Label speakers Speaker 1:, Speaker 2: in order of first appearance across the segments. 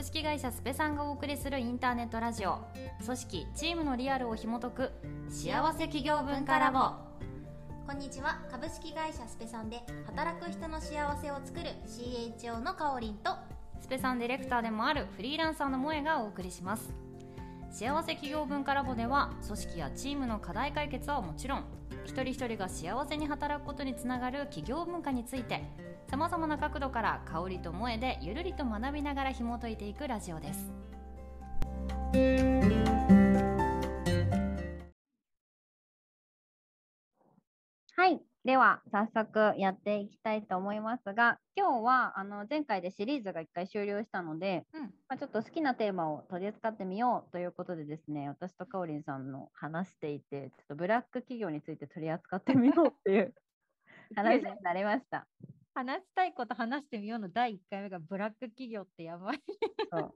Speaker 1: 株式会社スペさんがお送りするインターネットラジオ。組織チームのリアルを紐解く。幸せ企業文化ラボ。
Speaker 2: こんにちは。株式会社スペさんで働く人の幸せを作る CHO のかおりんと
Speaker 1: スペさんディレクターでもあるフリーランサーの萌えがお送りします。幸せ企業文化ラボでは組織やチームの課題解決はもちろん一人一人が幸せに働くことにつながる企業文化についてさまざまな角度から香りと萌えでゆるりと学びながら紐解いていくラジオです。はい。では早速やっていきたいと思いますが今日はあの前回でシリーズが1回終了したので、うん、まあ、ちょっと好きなテーマを取り扱ってみようということでですね私とかおりんさんの話していてちょっとブラック企業について取り扱ってみようっていう 話になりました。
Speaker 3: 話したいこと話してみようの第1回目がブラック企業ってやばい。
Speaker 1: そう。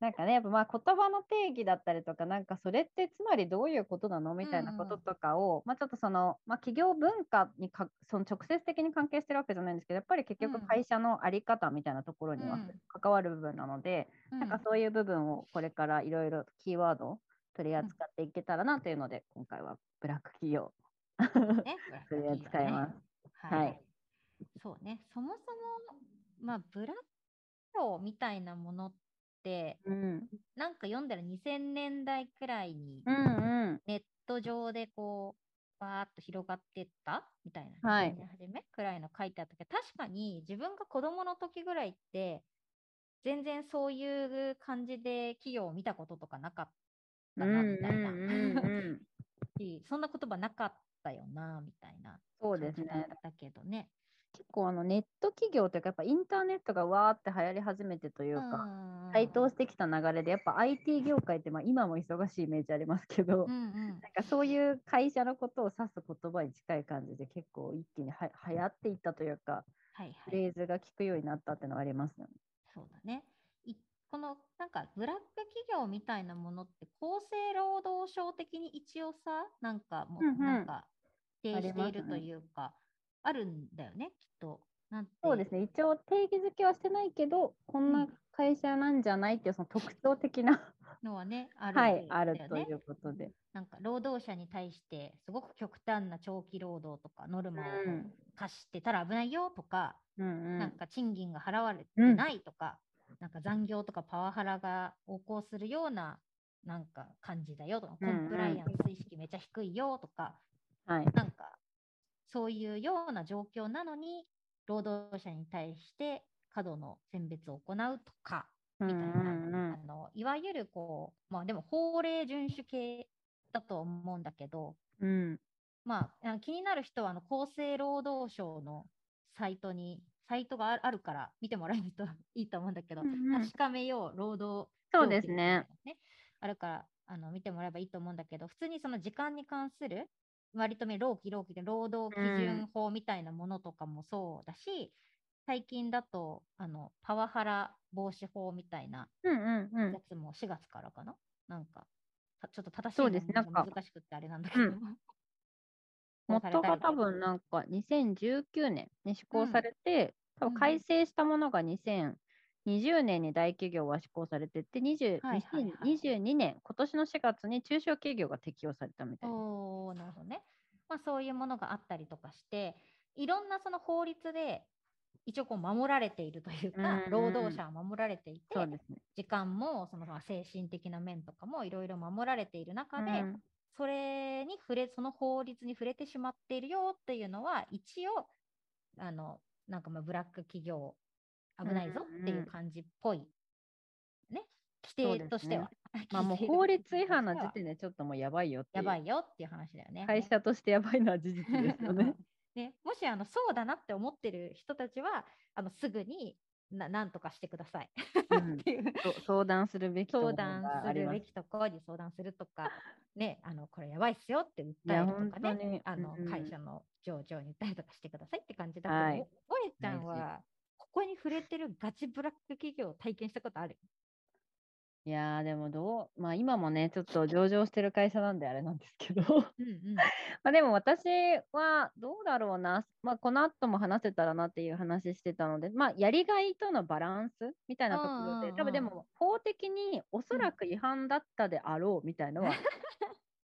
Speaker 1: なんかね、やっぱまあ言葉の定義だったりとか、なんかそれってつまりどういうことなのみたいなこととかを、うん、まあちょっとその、まあ企業文化にかその直接的に関係してるわけじゃないんですけど、やっぱり結局会社の在り方みたいなところには関わる部分なので、うん、なんかそういう部分をこれからいろいろキーワード取り扱っていけたらなというので、今回はブラック企業、取り扱います。はい、はい
Speaker 3: そうね、そもそも、まあ、ブラックみたいなものって、うん、なんか読んだら2000年代くらいに、ネット上でこう、バーッと広がってった？みたいな、はい、初めくらいの書いてあったけど、確かに自分が子供の時ぐらいって、全然そういう感じで企業を見たこととかなかったな、みたいな。そんな言葉なかったよな、みたいな。
Speaker 1: そうですね。
Speaker 3: だけどね。
Speaker 1: 結構あのネット企業というかやっぱインターネットがわーって流行り始めてというか台頭してきた流れでやっぱ IT 業界ってまあ今も忙しいイメージありますけど、うんうん、なんかそういう会社のことを指す言葉に近い感じで結構一気には流行っていったというか、はいはい、フレーズが聞くようになったっていうのはありますよね。
Speaker 3: そうだね。このなんかブラック企業みたいなものって厚生労働省的に一応さなんかもうなんか定しているというか、あるんだよね、きっと。
Speaker 1: なんそうですね、一応定義づけはしてないけど、こんな会社なんじゃないっていうその特徴的な
Speaker 3: のはね、
Speaker 1: ある、ね、はい、あるということで。
Speaker 3: なんか労働者に対してすごく極端な長期労働とかノルマを課してたら危ないよとか、うんうん、なんか賃金が払われてないとか、うん、なんか残業とかパワハラが横行するようななんか感じだよとか、コンプライアンス意識めちゃ低いよとか、はい、なんかそういうような状況なのに、労働者に対して過度の選別を行うとか、みたいな、あのいわゆるこう、まあでも法令遵守系だと思うんだけど、うん、まあ気になる人はあの厚生労働省のサイトに、サイトがあるから見てもらえるといいと思うんだけど、うんうん、確かめよう労働、
Speaker 1: そうですね。
Speaker 3: あるからあの見てもらえばいいと思うんだけど、普通にその時間に関する割とね、労基労基で労働基準法みたいなものとかもそうだし、うん、最近だとあのパワハラ防止法みたいなやつも4月からかな、なんかちょっと正しいのが難しくてあれなんだけど。うん、
Speaker 1: 元 が多分なんか2019年に施行されて、うん、多分改正したものが2000、20年に大企業は施行されてて、20はいはいはい、2022年、今年の4月に中小企業が適用されたみたいな。
Speaker 3: おなるほどね。まあ、そういうものがあったりとかして、いろんなその法律で一応こう守られているというか、うん労働者は守られていて、ね、時間もその精神的な面とかもいろいろ守られている中で、うん、それに触れ、その法律に触れてしまっているよっていうのは、一応、あの、なんかまあブラック企業危ないぞっていう感じっぽい、ね、規 定としては。
Speaker 1: ね、まあもう法律違反な時点でちょっともうやばいよ
Speaker 3: やばいよっていう話だよね。
Speaker 1: 会社としてやばいのは事実ですよね。
Speaker 3: ね。もしあのそうだなって思ってる人たちはあのすぐにななんとかしてください。
Speaker 1: うん、相談するべき
Speaker 3: 相談するべきところに相談するとか、ね、あのこれやばいっすよって訴えるとかね、あの、うん、会社の上場に訴えとかしてくださいって感じだけど、はい、おえちゃんはここに触れてるガチブラック企業を体験したことある？
Speaker 1: いやでもどう、まあ今もね、ちょっと上場してる会社なんであれなんですけど。うん、まあでも私はどうだろうな、まあこの後も話せたらなっていう話してたので、まあやりがいとのバランスみたいなところで、多分でも法的におそらく違反だったであろうみたいのは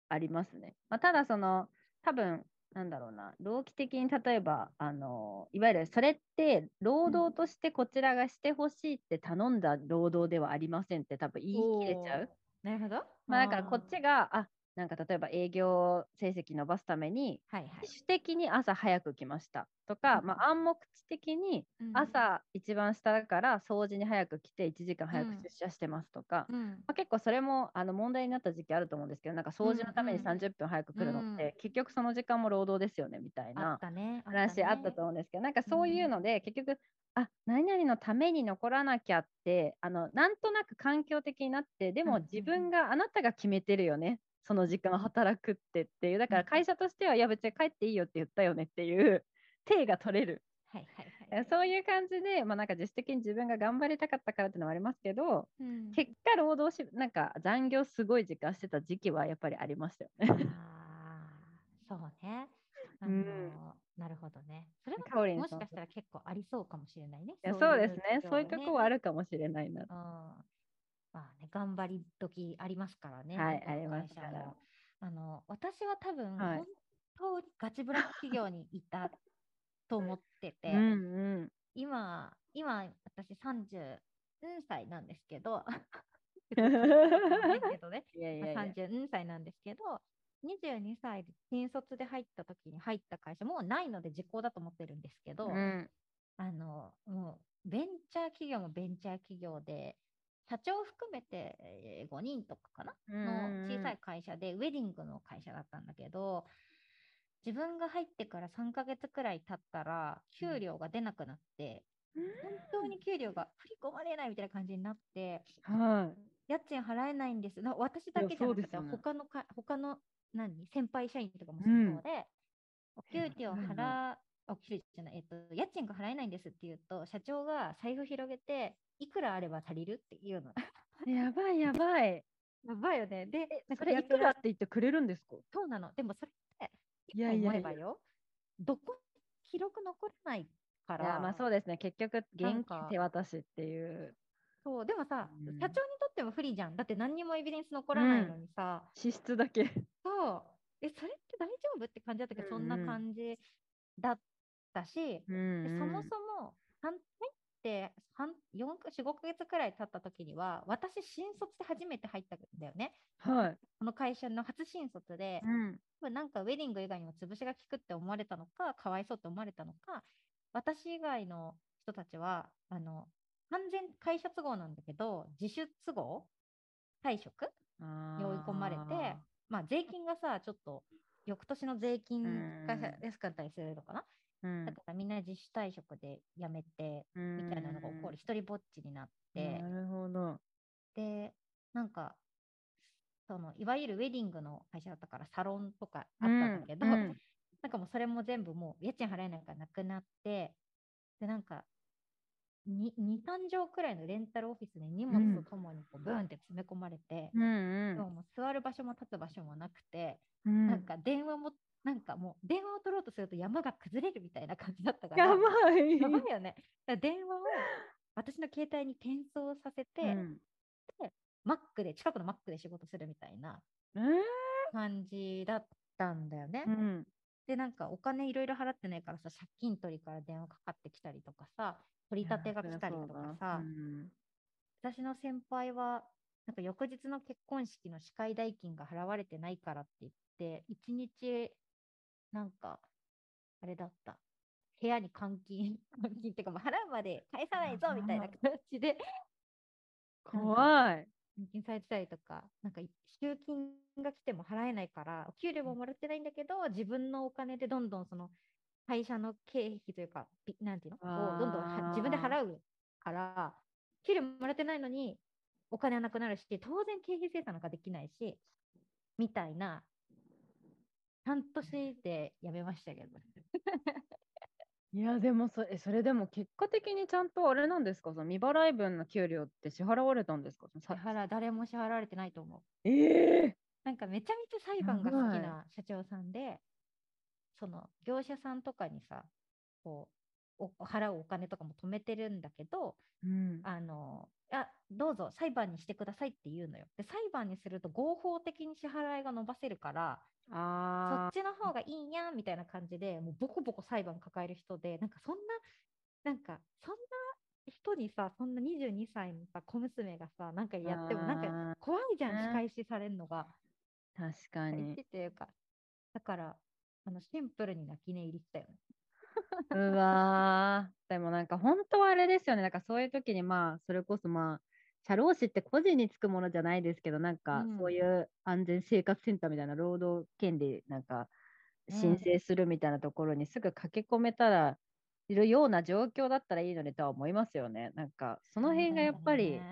Speaker 1: ありますね。まあ、ただその多分なんだろうな、労基的に例えば、あのいわゆるそれって労働としてこちらがしてほしいって頼んだ労働ではありませんって多分言い切れちゃう。
Speaker 3: なるほど。
Speaker 1: まあ、だからこっちが、あなんか例えば営業成績伸ばすために、はいはい、自主的に朝早く来ましたとか、うん、まあ、暗黙知的に朝一番下だから掃除に早く来て1時間早く出社してますとか、うん、まあ、結構それもあの問題になった時期あると思うんですけどなんか掃除のために30分早く来るのって、結局その時間も労働ですよねみたいな話あったと思うんですけど、なんかそういうので、結局あ何々のために残らなきゃってあのなんとなく環境的になってでも自分が、あなたが決めてるよねその時間働くってっていうだから会社としては、いや別に帰っていいよって言ったよねっていう体が取れる。はいはいはい、そういう感じで、まあ、なんか自主的に自分が頑張りたかったからっていうのはありますけど、うん、結果労働しなんか残業すごい時間してた時期はやっぱりありましたよね。
Speaker 3: あそうね。あのーうん、なるほどね。それももしかしたら結構ありそうかもしれないね。
Speaker 1: いやそうですね。そういうとこはあるかもしれないな。
Speaker 3: まあね、頑張り時ありますからね。
Speaker 1: はい、ありますから。
Speaker 3: あの、私は多分、はい、本当にガチブラック企業にいたと思ってて、うんうん、今、今、私30歳なんですけど、30歳なんですけど、22歳で新卒で入った時に入った会社、もうないので時効だと思ってるんですけど、うん、あの、もう、ベンチャー企業もベンチャー企業で、社長含めて5人とかかな？の小さい会社で、ウェディングの会社だったんだけど、自分が入ってから3ヶ月くらい経ったら、給料が出なくなって、本当に給料が振り込まれないみたいな感じになって、はい、家賃払えないんです。私だけじゃなくて、ね、他のか他の何先輩社員とかもそうで、うん、お給料払お給料じゃない、えっと、家賃が払えないんですって言うと、社長が財布広げて、いくらあれば足りるっていうの。
Speaker 1: やばいやばい。
Speaker 3: やばいよね。で、
Speaker 1: それいくらって言ってくれるんですか？
Speaker 3: そうなの。でもそれって、いやいやいやどこ記録残らないから。いや
Speaker 1: まあそうですね。結局、現金手渡しっていう。
Speaker 3: そう、でもさ、うん、社長にとっても不利じゃん。だって何にもエビデンス残らないのにさ。
Speaker 1: うん、支出だけ。
Speaker 3: そう。え、それって大丈夫って感じだったけど、うんうん、そんな感じだったし、そもそも、入って4、4、5ヶ月くらい経った時には、私、新卒で初めて入ったんだよね。はい。この会社の初新卒で、うん、なんかウェディング以外にも潰しが効くって思われたのか、かわいそうって思われたのか、私以外の人たちは、あの、完全会社都合なんだけど、自主都合退職に追い込まれて、まあ、税金がさ、ちょっと、翌年の税金が安かったりするのかな、うん、だからみんな自主退職で辞めて、みたいなのが起こる、一人ぼっちになって。
Speaker 1: なるほど。
Speaker 3: で、なんか、そのいわゆるウェディングの会社だったからサロンとかあったんだけど、うんうん、なんかもうそれも全部もう家賃払えないからなくなって、で、なんか、2、2、3畳くらいのレンタルオフィスに荷物とともにこうブーンって詰め込まれて、うんうん、もう座る場所も立つ場所もなくて、うん、なんか電話もなんかもう電話を取ろうとすると山が崩れるみたいな感じだったから。
Speaker 1: やばい。
Speaker 3: やばいよね。電話を 私の携帯に転送させて、うん、で、マックで、近くのマックで仕事するみたいな感じだったんだよね。うん、で、なんかお金いろいろ払ってないからさ、借金取りから電話かかってきたりとかさ、取り立てが来たりとかさ、うん、私の先輩は、なんか翌日の結婚式の司会代金が払われてないからって言って、1日なんか、あれだった。部屋に監禁、監禁っていうか、払うまで返さないぞみたいな感じで、
Speaker 1: 怖い。
Speaker 3: 監禁されてたりとか、なんか、集金が来ても払えないから、お給料ももらってないんだけど、自分のお金でどんどんその、会社の経費というか、なんていうの？をどんどん自分で払うから、給料もらってないのに、お金はなくなるし、当然経費精算なんかできないし、みたいな半年で辞めましたけど。
Speaker 1: いやでもそえそれでも結果的にちゃんとあれなんですか？その未払い分の給料って支払われたんですか？
Speaker 3: 支払誰も支払われてないと思う。
Speaker 1: ええ。ー、
Speaker 3: なんかめちゃめちゃ裁判が好きな社長さんで、その業者さんとかにさ、こうお払うお金とかも止めてるんだけど、
Speaker 1: うん、
Speaker 3: あのあどうぞ裁判にしてくださいって言うのよ。で裁判にすると合法的に支払いが伸ばせるから
Speaker 1: あ
Speaker 3: そっちの方がいいやんみたいな感じでもうボコボコ裁判抱える人でなんかそんななんかそんな人にさそんな22歳のさ小娘がさなんかやってもなんか怖いじゃん仕返しされるのが。
Speaker 1: 確かに。
Speaker 3: っていうかだからあのシンプルに泣き寝入りしたよね。
Speaker 1: うわー。でもなんか本当はあれですよね。なんかそういう時にまあそれこそまあ社労士って個人につくものじゃないですけど、なんかそういう安全生活センターみたいな労働権利なんか申請するみたいなところにすぐ駆け込めたらいるような状況だったらいいのにとは思いますよね。なんかその辺がやっぱり、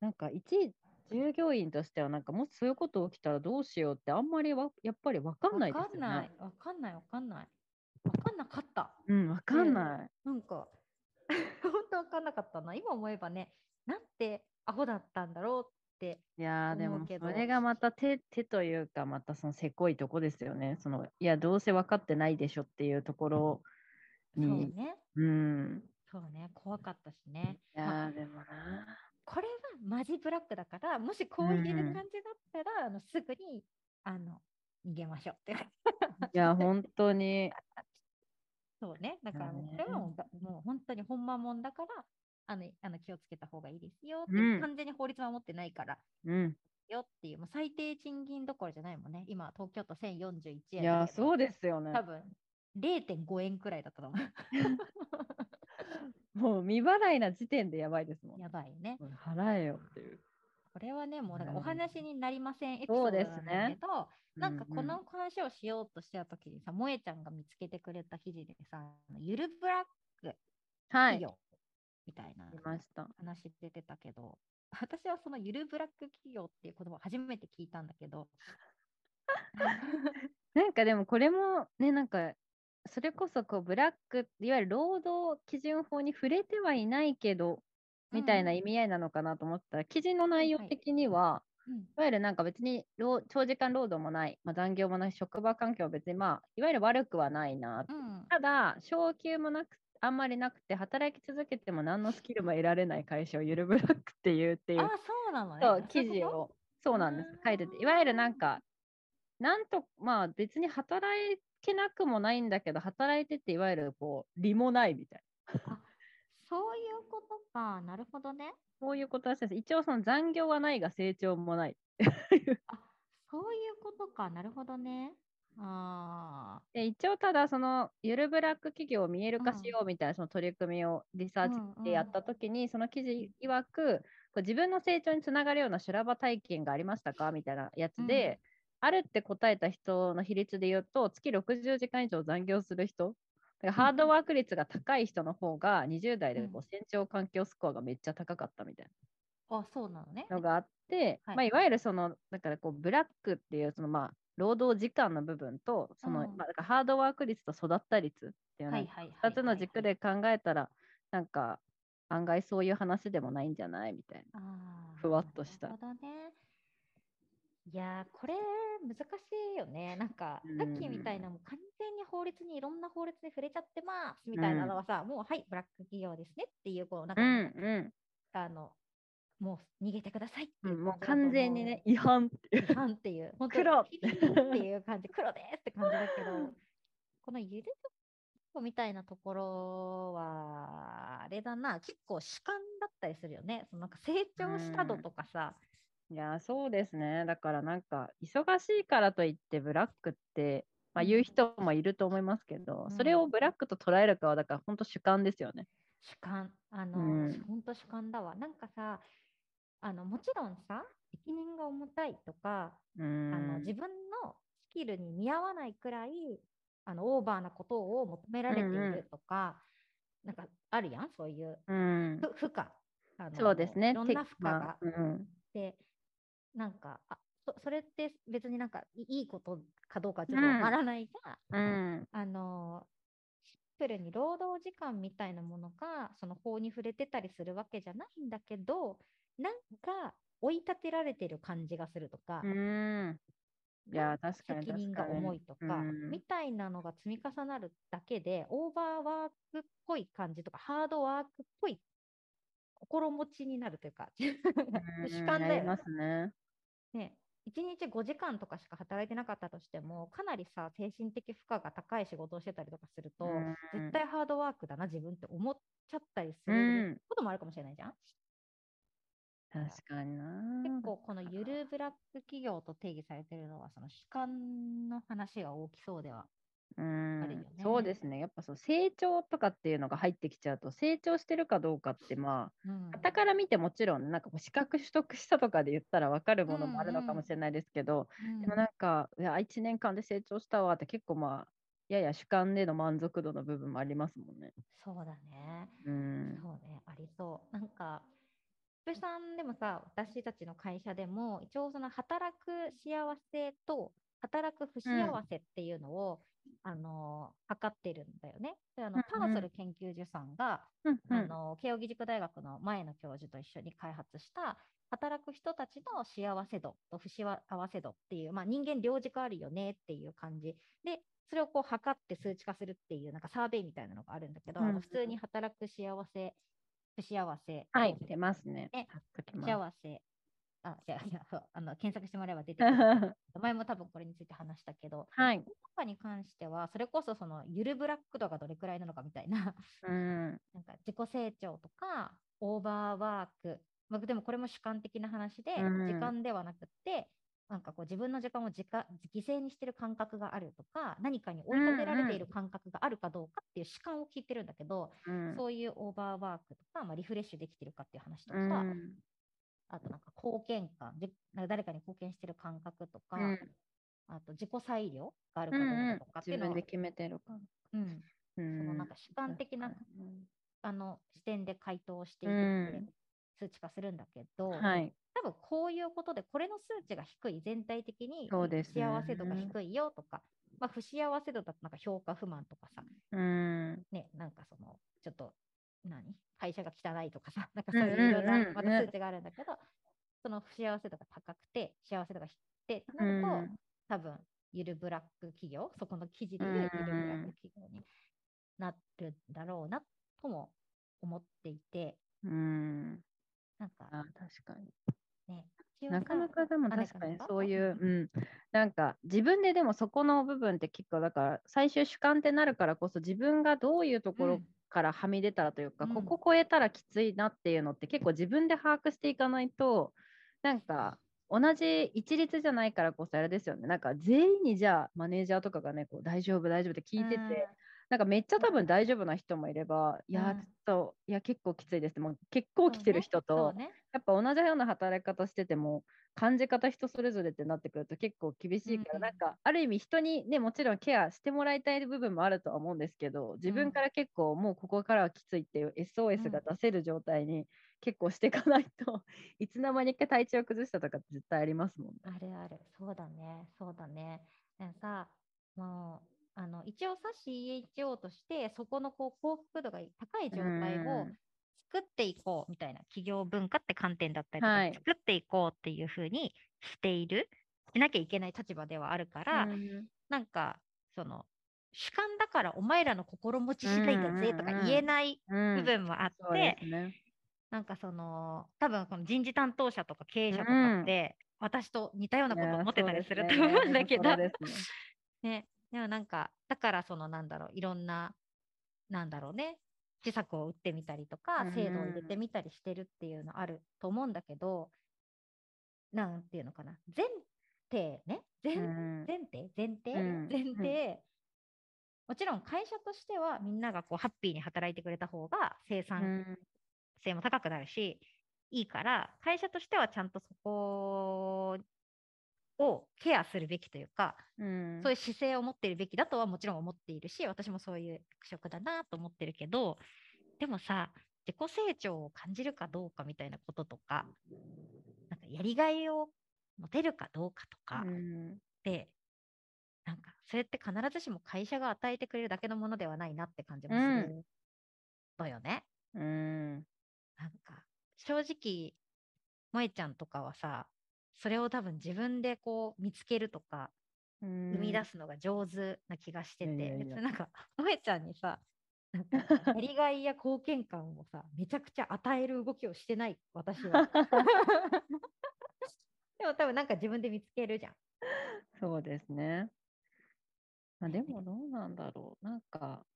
Speaker 1: なんか一従業員としてはなんかもしそういうこと起きたらどうしようってあんまりわやっぱり分かんないですよね。
Speaker 3: 分かんない。分かんない。分かんなかった。
Speaker 1: うん、分かんない。
Speaker 3: なんか 本当分かんなかったな。今思えばね、なんてアホだったんだろうって
Speaker 1: いやでもそれがまた手手というかまたそのせこいとこですよね。そのいやどうせ分かってないでしょっていうところに。
Speaker 3: そうね。
Speaker 1: うん。
Speaker 3: そうね怖かったしね。
Speaker 1: いや、まあ、でもな。
Speaker 3: これはマジブラックだからもしこういう感じだったら、うん、あのすぐにあの逃げましょうって。い
Speaker 1: や本当に。
Speaker 3: そうね。だからこれはもう,、もう本当にほんまもんだからあのあの気をつけた方がいいですよって、うん、完全に法律守ってないから、
Speaker 1: うん、
Speaker 3: よっていう、もう最低賃金どころじゃないもんね。今、東京都1041円。
Speaker 1: いや、そうですよね。
Speaker 3: 多分0.5円くらいだったと思う。
Speaker 1: もう未払いな時点でやばいですもん。
Speaker 3: やばいね。
Speaker 1: 払えよっていう。
Speaker 3: これはね、もうなんかお話になりませんエピソードなんだけど、ね、なんかこの話をしようとしてた時にさ、萌、えちゃんが見つけてくれた記事でさ、ゆるブラック企業みたいな話出てたけど、私はそのゆるブラック企業っていう言葉を初めて聞いたんだけど。
Speaker 1: なんかでもこれもね、なんかそれこそこうブラック、いわゆる労働基準法に触れてはいないけど、みたいな意味合いなのかなと思ったら、記事の内容的には、いわゆるなんか別に長時間労働もない、まあ、残業もない、職場環境は別にまあ、いわゆる悪くはないな。
Speaker 3: うん、
Speaker 1: ただ、昇給もなくあんまりなくて、働き続けても何のスキルも得られない会社をゆるブラックっていうっていう。あ、
Speaker 3: そうなの
Speaker 1: ね。そう、記事を、そうなんです。書いてて、いわゆるなんか、なんと、まあ別に働けなくもないんだけど、働いてて、いわゆるこう、利もないみたいな。
Speaker 3: そういうことか。なるほどね。
Speaker 1: そういうことらしいです。一応その残業はないが成長もない。
Speaker 3: あ、そういうことか。なるほどね。あ
Speaker 1: で一応ただそのゆるブラック企業を見える化しようみたいなその取り組みをリサーチでやった時に、その記事曰くこう自分の成長につながるような修羅場体験がありましたか？みたいなやつで、あるって答えた人の比率で言うと月60時間以上残業する人ハードワーク率が高い人の方が20代でこう成長環境スコアがめっちゃ高かったみたい
Speaker 3: な。あそうなのね。
Speaker 1: のがあって、はいまあ、いわゆるそのだからこうブラックっていうそのまあ労働時間の部分と、その、うん、まあ、だからハードワーク率と育った率っていうの2つの軸で考えたら、なんか案外そういう話でもないんじゃないみたいな。ふわっとした。なるほど
Speaker 3: ね。いやこれ難しいよね。なんか、さっきみたいなもう完全に法律にいろんな法律に触れちゃってますみたいなのはさ、うん、もうはい、ブラック企業ですねっていう、こう、なんか、うん
Speaker 1: うん、
Speaker 3: あの、もう逃げてくださいって
Speaker 1: いう、うん、もう完全にね違反っていう。
Speaker 3: 違反っていう。本当黒。っていう感じ黒ですって感じだけど このゆるみたいなところはあれだな結構主観だったりするよね。そのなんか成長した度とかさ、
Speaker 1: いやそうですね。だからなんか忙しいからといってブラックってまあ、言う人もいると思いますけど、うん、それをブラックと捉えるかはだから本当主観ですよね。
Speaker 3: 主観。あの、うん、本当主観だわ。なんかさあのもちろんさ責任が重たいとかあの自分のスキルに見合わないくらいあのオーバーなことを求められているとか、うんうん、なんかあるやんそういう、
Speaker 1: うん、
Speaker 3: 負荷。
Speaker 1: あのそうですね。
Speaker 3: いろんな負荷が。
Speaker 1: うん、
Speaker 3: でなんかあそそれって別になんかいいことかどうかちょっとわからないが、
Speaker 1: うん、
Speaker 3: あのプルに労働時間みたいなものがその法に触れてたりするわけじゃないんだけどなんか追い立てられてる感じがするとか、
Speaker 1: うん。いや確かに
Speaker 3: 責任が重いとか、みたいなのが積み重なるだけでオーバーワークっぽい感じとかハードワークっぽい心持ちになるというか 主観だよ
Speaker 1: ね。
Speaker 3: ね1日5時間とかしか働いてなかったとしてもかなりさ精神的負荷が高い仕事をしてたりとかすると、絶対ハードワークだな自分って思っちゃったりすることもあるかもしれないじゃん？
Speaker 1: 確かにな。
Speaker 3: 結構このゆるブラック企業と定義されてるのはその主観の話が大きそうでは
Speaker 1: うん、ね、そうですね。やっぱそう成長とかっていうのが入ってきちゃうと成長してるかどうかってまあ、うん、傍から見てもちろんなんか資格取得したとかで言ったら分かるものもあるのかもしれないですけど、うんうん、でもなんかいや1年間で成長したわって結構まあやや主観での満足度の部分もありますもんね。
Speaker 3: そうだね。
Speaker 1: うん、
Speaker 3: そうねありそう。なんかプさんでもさ、私たちの会社でも、一応その働く幸せと働く不幸せっていうのを、うん、あの測ってるんだよね。であの、パーソル研究所さんが、うんうん、あの慶應義塾大学の前の教授と一緒に開発した働く人たちの幸せ度と不幸せ度っていう、まあ、人間両軸あるよねっていう感じ。でそれをこう測って数値化するっていうなんかサーベイみたいなのがあるんだけど、うん、あの普通に働く幸せ不幸せ。
Speaker 1: はい、出ますね。
Speaker 3: 不幸せ。あ、じゃあ、いやあの検索してもらえば出てくる。前も多分これについて話したけど、
Speaker 1: はい。
Speaker 3: かに関しては、それこそそのゆるブラック度がどれくらいなのかみたいな、
Speaker 1: うん、
Speaker 3: なんか自己成長とか、オーバーワーク、まあ、でもこれも主観的な話で、うん、時間ではなくて、こう自分の時間を自犠牲にしてる感覚があるとか何かに追い立てられている感覚があるかどうかっていう主観を聞いてるんだけど、うん、そういうオーバーワークとか、まあ、リフレッシュできてるかっていう話とか、うん、あとなんか貢献感なんか誰かに貢献してる感覚とか、うん、あと自己裁量があるかどうかとかっていうのを、
Speaker 1: 自分で決めてるか、
Speaker 3: うん、そのなんか主観的な、あの視点で回答していて数値化するんだけど、
Speaker 1: はい、
Speaker 3: 多分こういうことでこれの数値が低い全体的に幸せ度が低いよとか、まあ、不幸せ度だとなんか評価不満とかさ、
Speaker 1: うん。
Speaker 3: ね、なんかそのちょっと何？会社が汚いとかさ。なんかそういういろんなまた数値があるんだけど、その不幸せ度が高くて幸せ度が低いってなると、うん、多分ゆるブラック企業そこの記事でいうゆるブラック企業になるんだろうなとも思っていて、
Speaker 1: うん、
Speaker 3: なんか
Speaker 1: あ確かに
Speaker 3: ね。
Speaker 1: なかなかでも確かにそういう、うん、なんか自分ででもそこの部分って結構だから最終主観ってなるからこそ自分がどういうところからはみ出たらというか、うん、ここ超えたらきついなっていうのって結構自分で把握していかないとなんか同じ一律じゃないからこそあれですよね。なんか全員にじゃあマネージャーとかがねこう大丈夫大丈夫って聞いてて、なんかめっちゃ多分大丈夫な人もいれば、いや、ちょっと、いや、結構きついです。もう結構来てる人と、ねね、やっぱ同じような働き方してても、感じ方人それぞれってなってくると結構厳しいから、うん、なんかある意味人にねもちろんケアしてもらいたい部分もあるとは思うんですけど自分から結構もうここからはきついっていう SOS が出せる状態に結構していかないと、うん、いつの間にか体調崩したとかって絶対ありますもんね。
Speaker 3: あるある。そうだね。そうだね。さもうあの一応さ CHO としてそこのこう幸福度が高い状態を作っていこうみたいな企業文化って観点だったりとか、はい、作っていこうっていうふうにしているしなきゃいけない立場ではあるから、うん、なんかその主観だからお前らの心持ち次第だぜとか言えない部分もあって、なんかその多分この人事担当者とか経営者とかって、私と似たようなことを思ってたりすると思うんだけど、ね でもなんか、だからそのなんだろう、いろんな、なんだろうね、施策を打ってみたりとか、制度を入れてみたりしてるっていうのあると思うんだけど、なんていうのかな、前提ね、前前提前提、前提、もちろん会社としてはみんながこうハッピーに働いてくれた方が生産性も高くなるし、いいから、会社としてはちゃんとそこをケアするべきというか、
Speaker 1: うん、
Speaker 3: そういう姿勢を持っているべきだとはもちろん思っているし私もそういう役職だなと思ってるけどでもさ自己成長を感じるかどうかみたいなこととかなんかやりがいを持てるかどうかとか、うん、でなんかそれって必ずしも会社が与えてくれるだけのものではないなって感じもするのよね。
Speaker 1: うん。
Speaker 3: なんか、正直、萌ちゃんとかはさ、それを多分自分でこう見つけるとか、生み出すのが上手な気がしてて、別になんか、萌ちゃんにさ、なんかやりがいや貢献感をさ、めちゃくちゃ与える動きをしてない、私は。でも多分なんか自分で見つけるじゃん。
Speaker 1: そうですね。まあ、でもどうなんだろう。なんか、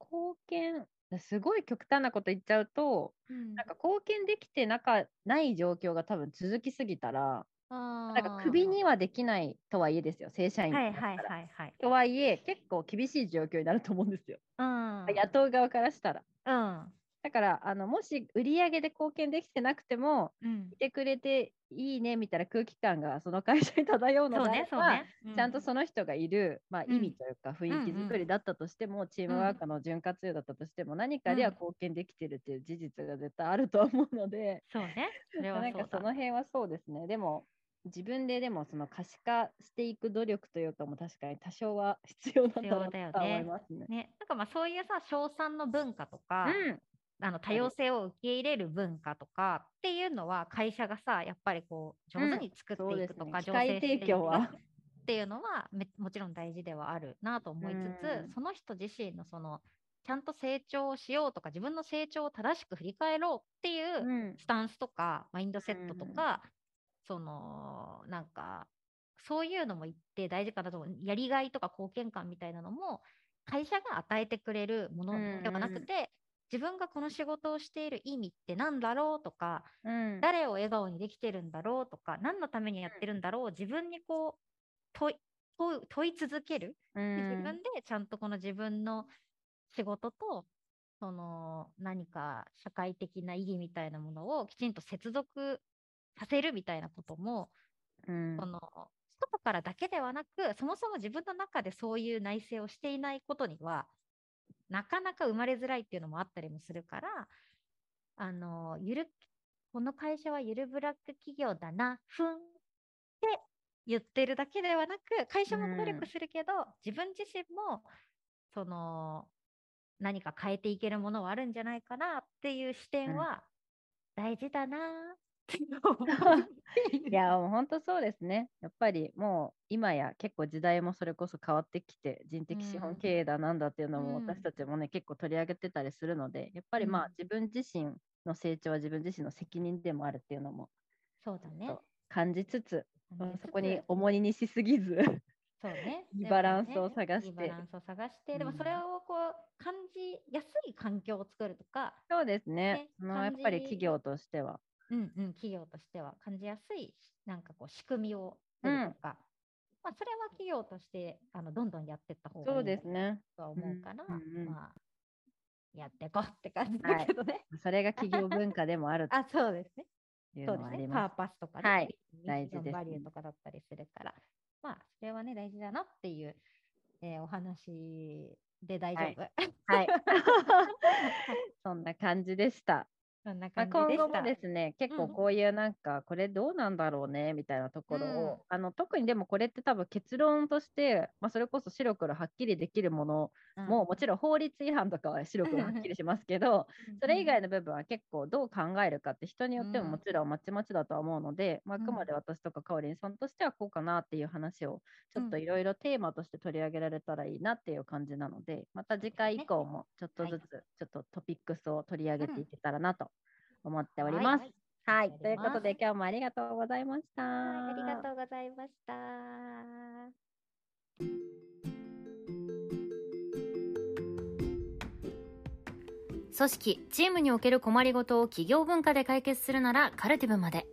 Speaker 1: 貢献、すごい極端なこと言っちゃうと、うん、なんか貢献できてなかない状況が多分続きすぎたら、なんかクビにはできないとはいえですよ、正社員はいはいはいはい。とはいえ、結構厳しい状況になると思うんですよ。うん、雇う側からしたら。うん、だからあのもし売り上げで貢献できてなくても、うん、いてくれていいねみたいな空気感がその会社に漂うのであれば、ねね。うん、ちゃんとその人がいる、まあ、意味というか雰囲気作りだったとしても、うん、チームワークの潤滑油だったとしても、何かでは貢献できてるっていう事実が絶対あると思うので、
Speaker 3: そうね。
Speaker 1: それはなんかその辺はそうですね。でも自分ででもその可視化していく努力というかも確かに多少は必要だと思いますね。
Speaker 3: ね。なんかまあそういうさ賞賛の文化とか、うん、あの多様性を受け入れる文化とかっていうのは会社がさやっぱりこう上手に作っていくとか、うん、
Speaker 1: ね、提供は。
Speaker 3: っていうのはもちろん大事ではあるなと思いつつ、うん、その人自身のそのちゃんと成長しようとか自分の成長を正しく振り返ろうっていうスタンスとか、マインドセットとか、そのなんかそういうのも言って大事かなと思う。やりがいとか貢献感みたいなのも会社が与えてくれるものではなくて、自分がこの仕事をしている意味って何だろうとか、うん、誰を笑顔にできてるんだろうとか何のためにやってるんだろう自分にこう問い問い続ける、うん、自分でちゃんとこの自分の仕事とその何か社会的な意義みたいなものをきちんと接続させるみたいなことも、うん、その外からだけではなくそもそも自分の中でそういう内省をしていないことにはなかなか生まれづらいっていうのもあったりもするから、あの、ゆる、この会社はゆるブラック企業だな、ふんって言ってるだけではなく、会社も努力するけど、うん、自分自身も、その、何か変えていけるものはあるんじゃないかなっていう視点は大事だな
Speaker 1: いや、もう本当そうですね。やっぱりもう今や結構時代もそれこそ変わってきて、人的資本経営だなんだっていうのも私たちもね、結構取り上げてたりするので、やっぱりまあ自分自身の成長は自分自身の責任でもあるっていうのも、
Speaker 3: そうだね。
Speaker 1: 感じつつ、そこに重荷にしすぎず
Speaker 3: そうね。
Speaker 1: いいバランスを探して。いい
Speaker 3: バランスを探して、でもそれをこう感じやすい環境を作るとか。
Speaker 1: そうですね。ねやっぱり企業としては。
Speaker 3: うんうん、企業としては感じやすいなんかこう仕組みをとか、うん、まあ、それは企業としてあのどんどんやっていった方がいいとは思うから、うんうん、まあ、やっていこうって感じだけどね、はい、
Speaker 1: それが企業文化でもある
Speaker 3: あそうですね。そうですね。パーパスとかね、はい、大事です、バリューとかだったりするから、まあ、それはね、大事だなっていう、えー、お話で大丈夫。はい。はい、
Speaker 1: そんな感じでした。
Speaker 3: そんな感じでした。
Speaker 1: 今後もですね、結構こういうなんか、これどうなんだろうねみたいなところを、うん、あの特にでもこれって多分結論として、まあ、それこそ白黒はっきりできるものも、うん、もちろん法律違反とかは白黒はっきりしますけど、それ以外の部分は結構どう考えるかって人によってももちろんまちまちだとは思うので、まあ、あくまで私とかかおりんさんとしてはこうかなっていう話をちょっといろいろテーマとして取り上げられたらいいなっていう感じなので、また次回以降もちょっとずつちょっとトピックスを取り上げていけたらなと思っております。はい、はい、ということで今日もありがとうございました。
Speaker 3: はい、ありがとうございました。
Speaker 2: 組織、チームにおける困りごとを企業文化で解決するならカルティブまで。